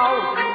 好。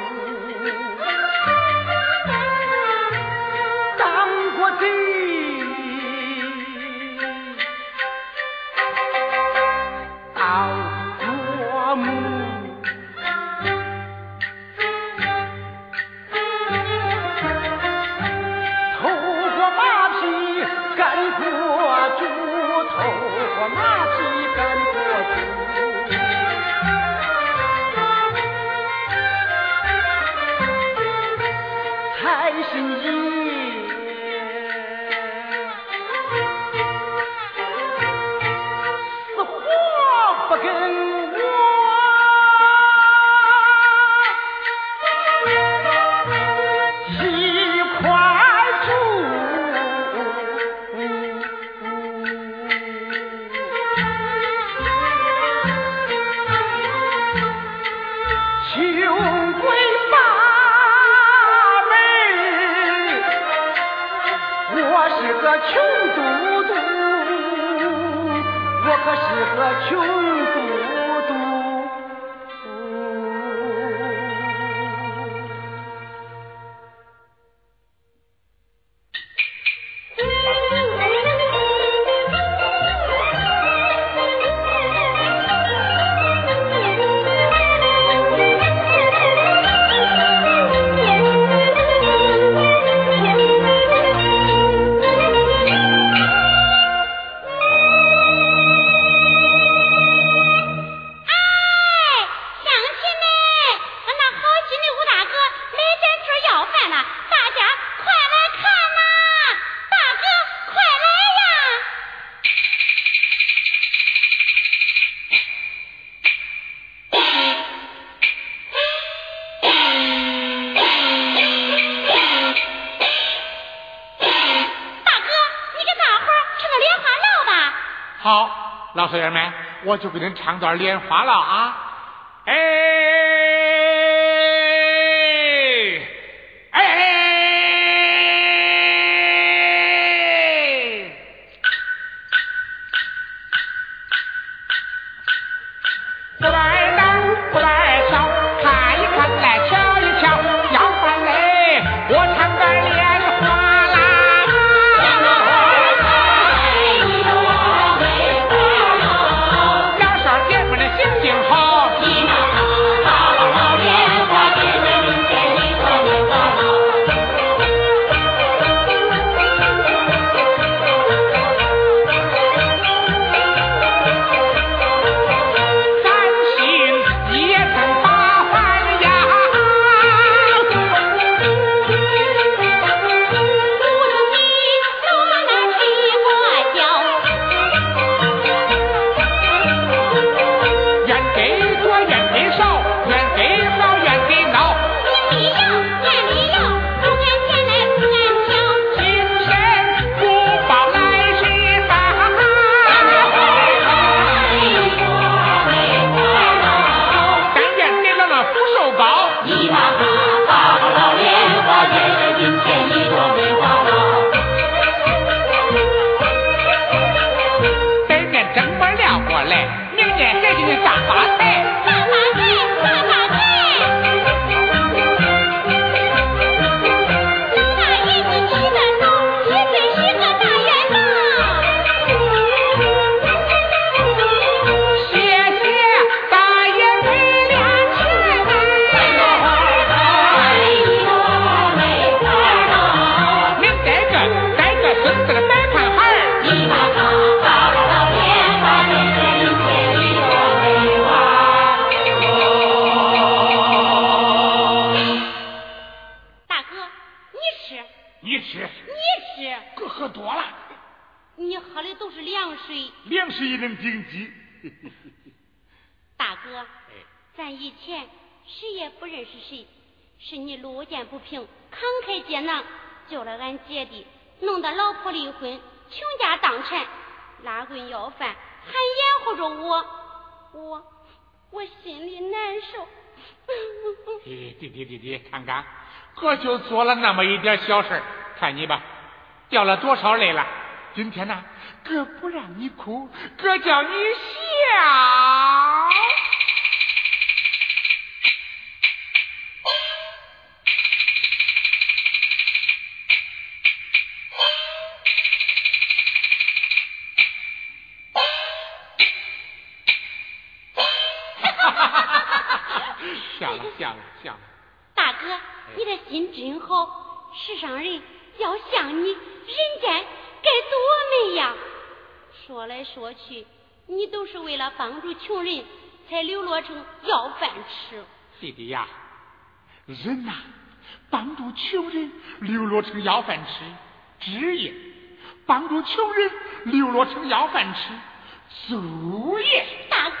老少爷们，我就给您唱段莲花了啊！不认识谁，是你路见不平，慷慨解囊，救了俺姐弟，弄得老婆离婚，倾家荡产，拉棍要饭，还掩护着我，我我心里难受。弟弟弟弟，看看，哥就做了那么一点小事看你吧，掉了多少泪了。今天呢，哥不让你哭，哥叫你。笑心真好，世上人要像你，人间该多美呀！说来说去，你都是为了帮助穷人才流落成要饭吃。弟弟呀，人呐，帮助穷人流落成要饭吃，职业；帮助穷人流落成要饭吃，作业。大哥，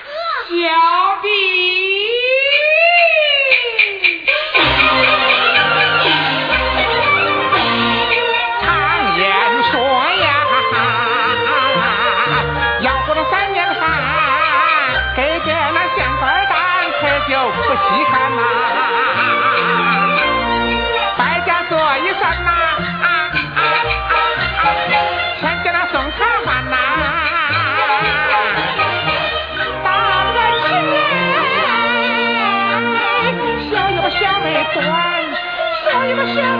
小弟。小妹短，小有小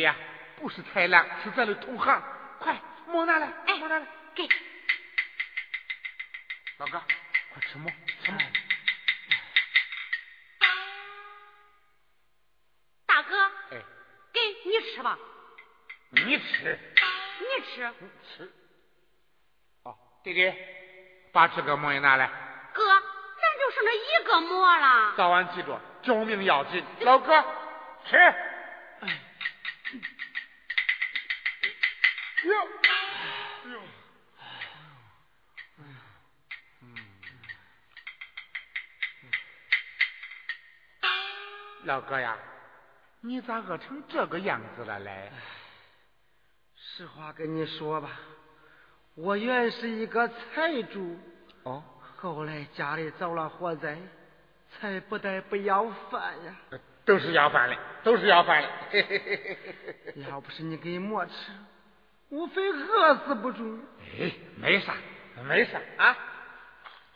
弟弟呀，不是豺狼，是咱的同行，快馍拿来，哎馍拿来，给，老哥，快吃馍，吃馍。大哥，哎，给你吃吧，你吃，你吃。你吃。好，弟弟，把这个馍也拿来，哥，咱就剩这一个馍了。早晚记住，救命要紧。老哥，吃。老哥呀，你咋饿成这个样子了嘞？实话跟你说吧，我原是一个财主，哦，后来家里遭了火灾，才不得不要饭呀。都是要饭的，都是要饭的。要不是你给馍吃，我非饿死不中。哎，没啥，没啥啊。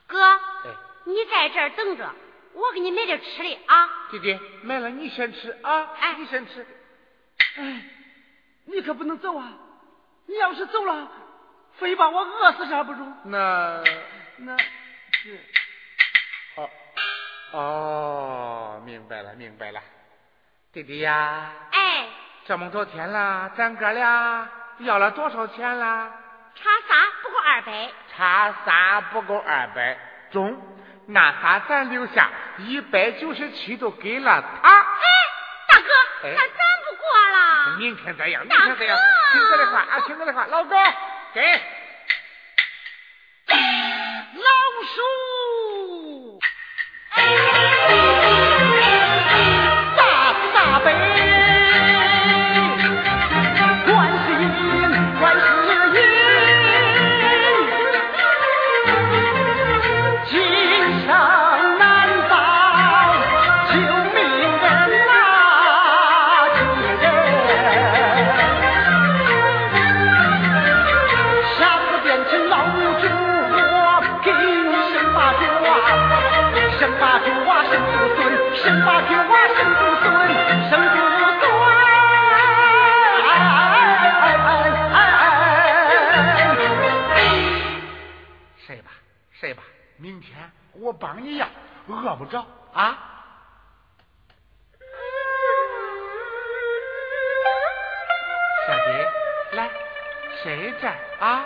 哥，你在这儿等着，我给你买点吃的啊。弟弟，买了你先吃啊。哎，你先吃。哎，你可不能走啊！你要是走了，非把我饿死啥不中。那那是。哦哦，明白了，明白了。弟弟呀。哎。这么多天了，咱哥俩要了多少钱啦？差仨不够二百。差仨不够二百，中。那仨咱留下，一百九十七都给了他。哎，大哥，那咱不过了。明天再要，明天再要。听哥的话啊，听哥的话，老哥给。我帮你呀，饿不着啊。小蝶，来，谁在啊？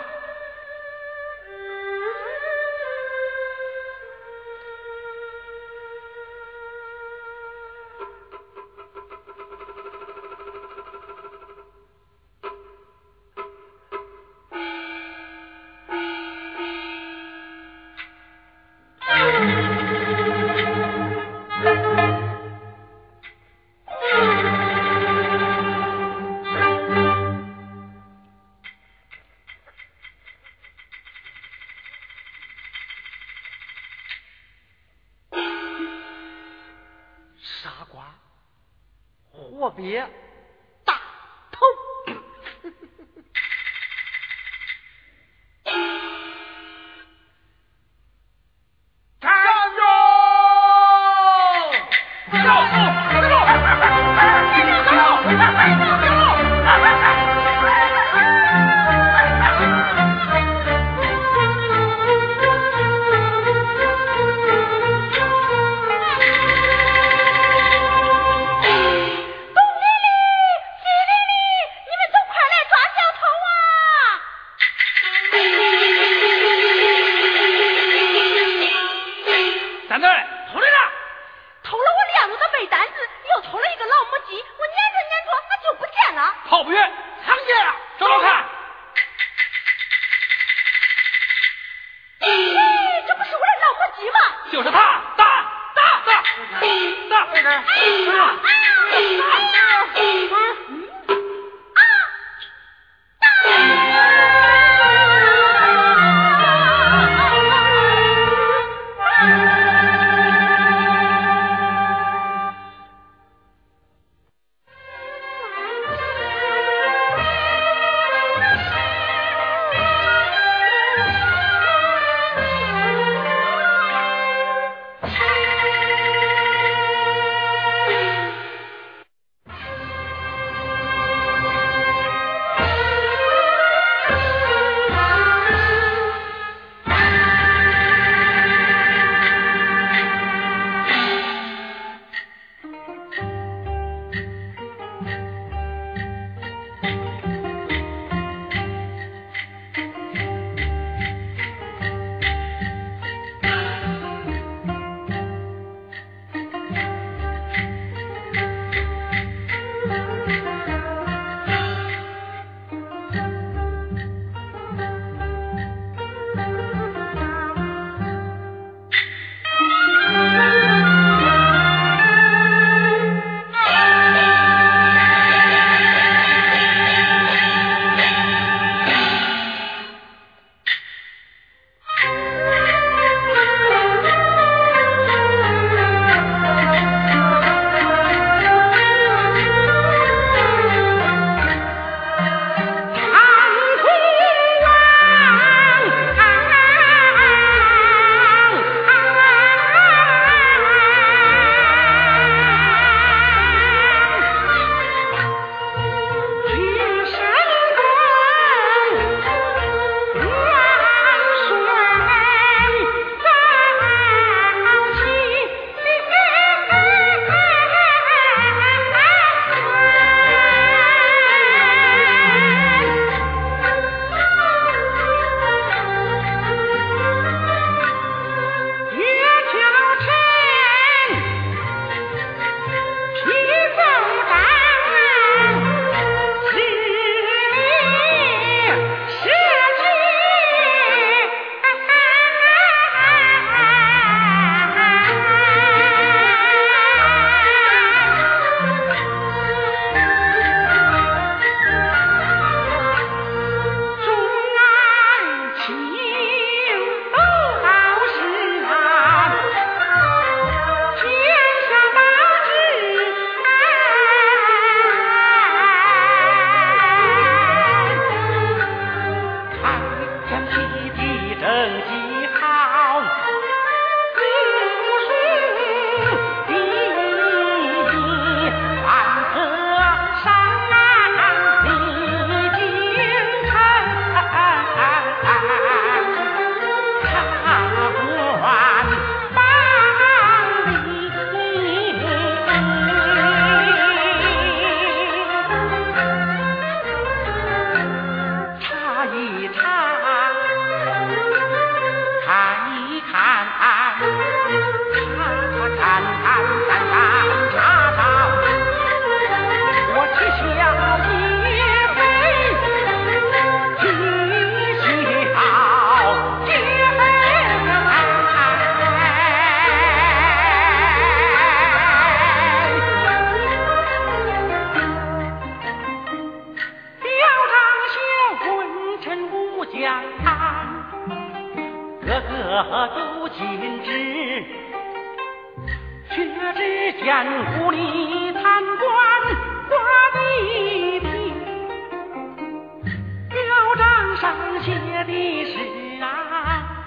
上写的是啊，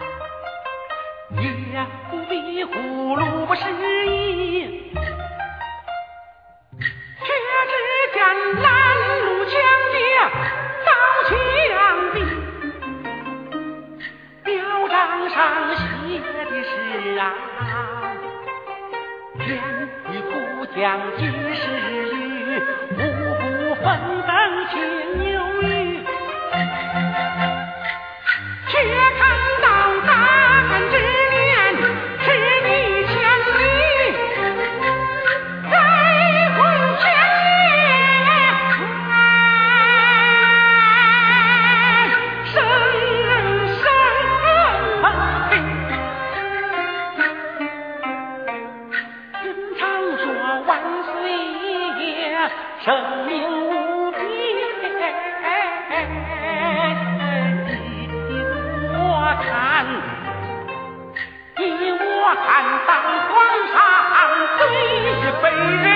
也不比葫芦不失意。万岁爷生命无边你依我看你依我看当皇上最是被人。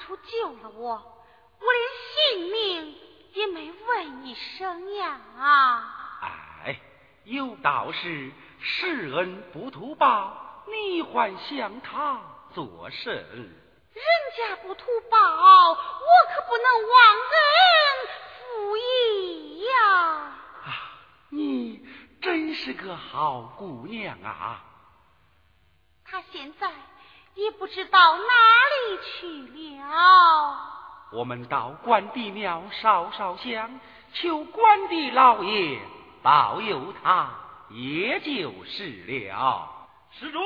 出救了我，我连性命也没问一声呀。哎，有道是，施恩不图报，你还向他做甚？人家不图报，我可不能忘恩负义呀。啊，你真是个好姑娘啊。她现在。也不知道哪里去了。我们到关帝庙烧烧香，求关帝老爷保佑他，也就是了。施主，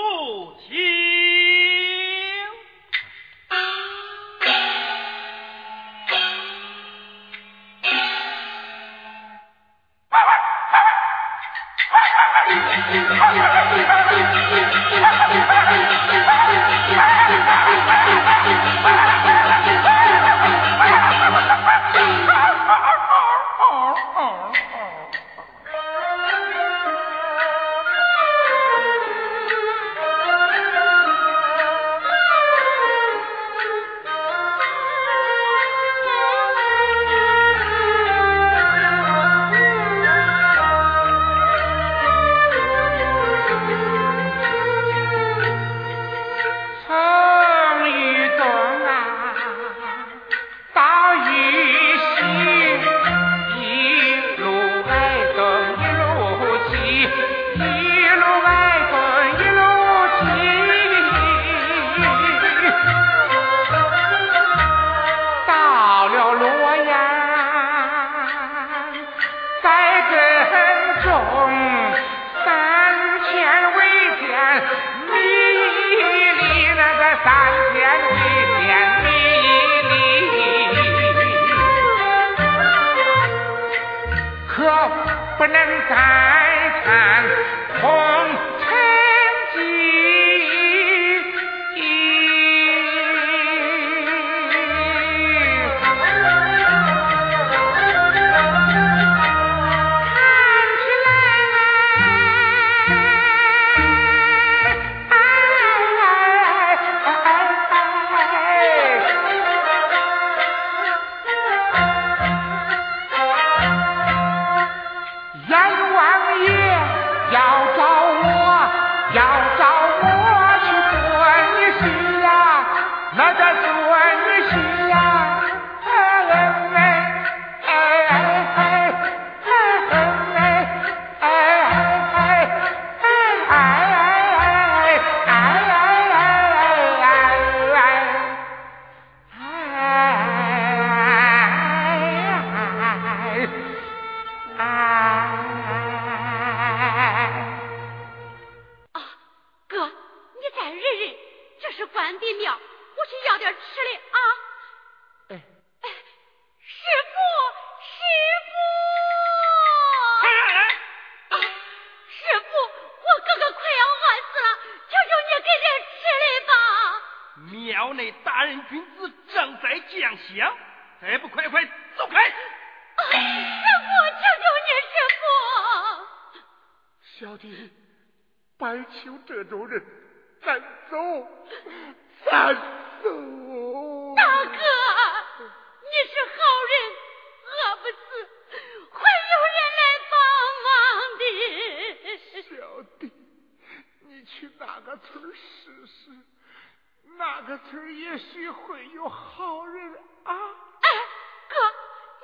一秒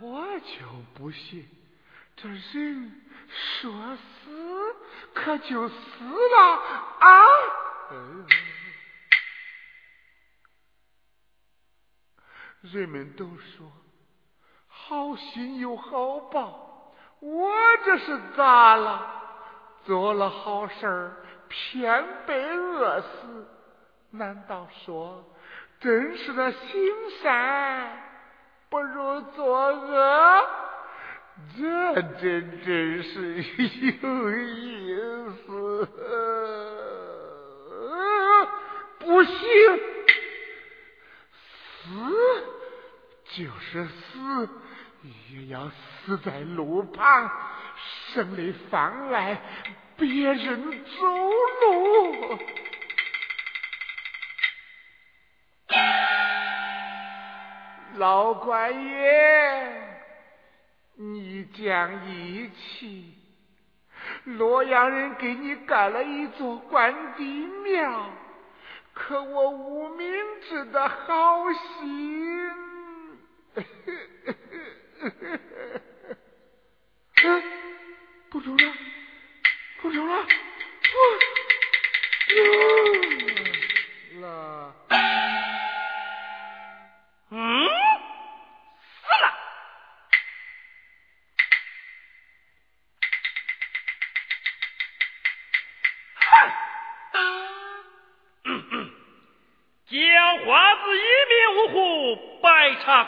我就不信，这人说死可就死了啊！人们都说好心有好报，我这是咋了？做了好事偏被饿死，难道说真是那行善不如作恶？这真真是有意思。不行，死就是死，也要死在路旁，省得妨碍别人走路。老官爷，你讲义气，洛阳人给你盖了一座关帝庙，可我无名指的好心，不中了，不中了，我了。嗯，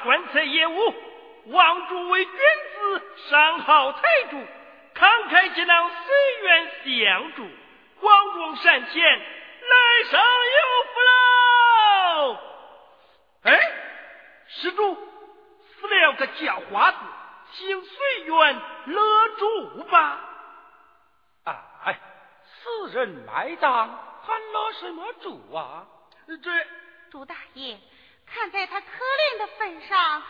白茶棺材业务，望诸位君子上好财主，慷慨解囊，随缘相助，广种善前，来生有福喽！哎。施主死了个叫花子，请随缘勒住吧。哎，死人埋葬，还勒什么主啊？这朱大爷，看在他可怜的份上。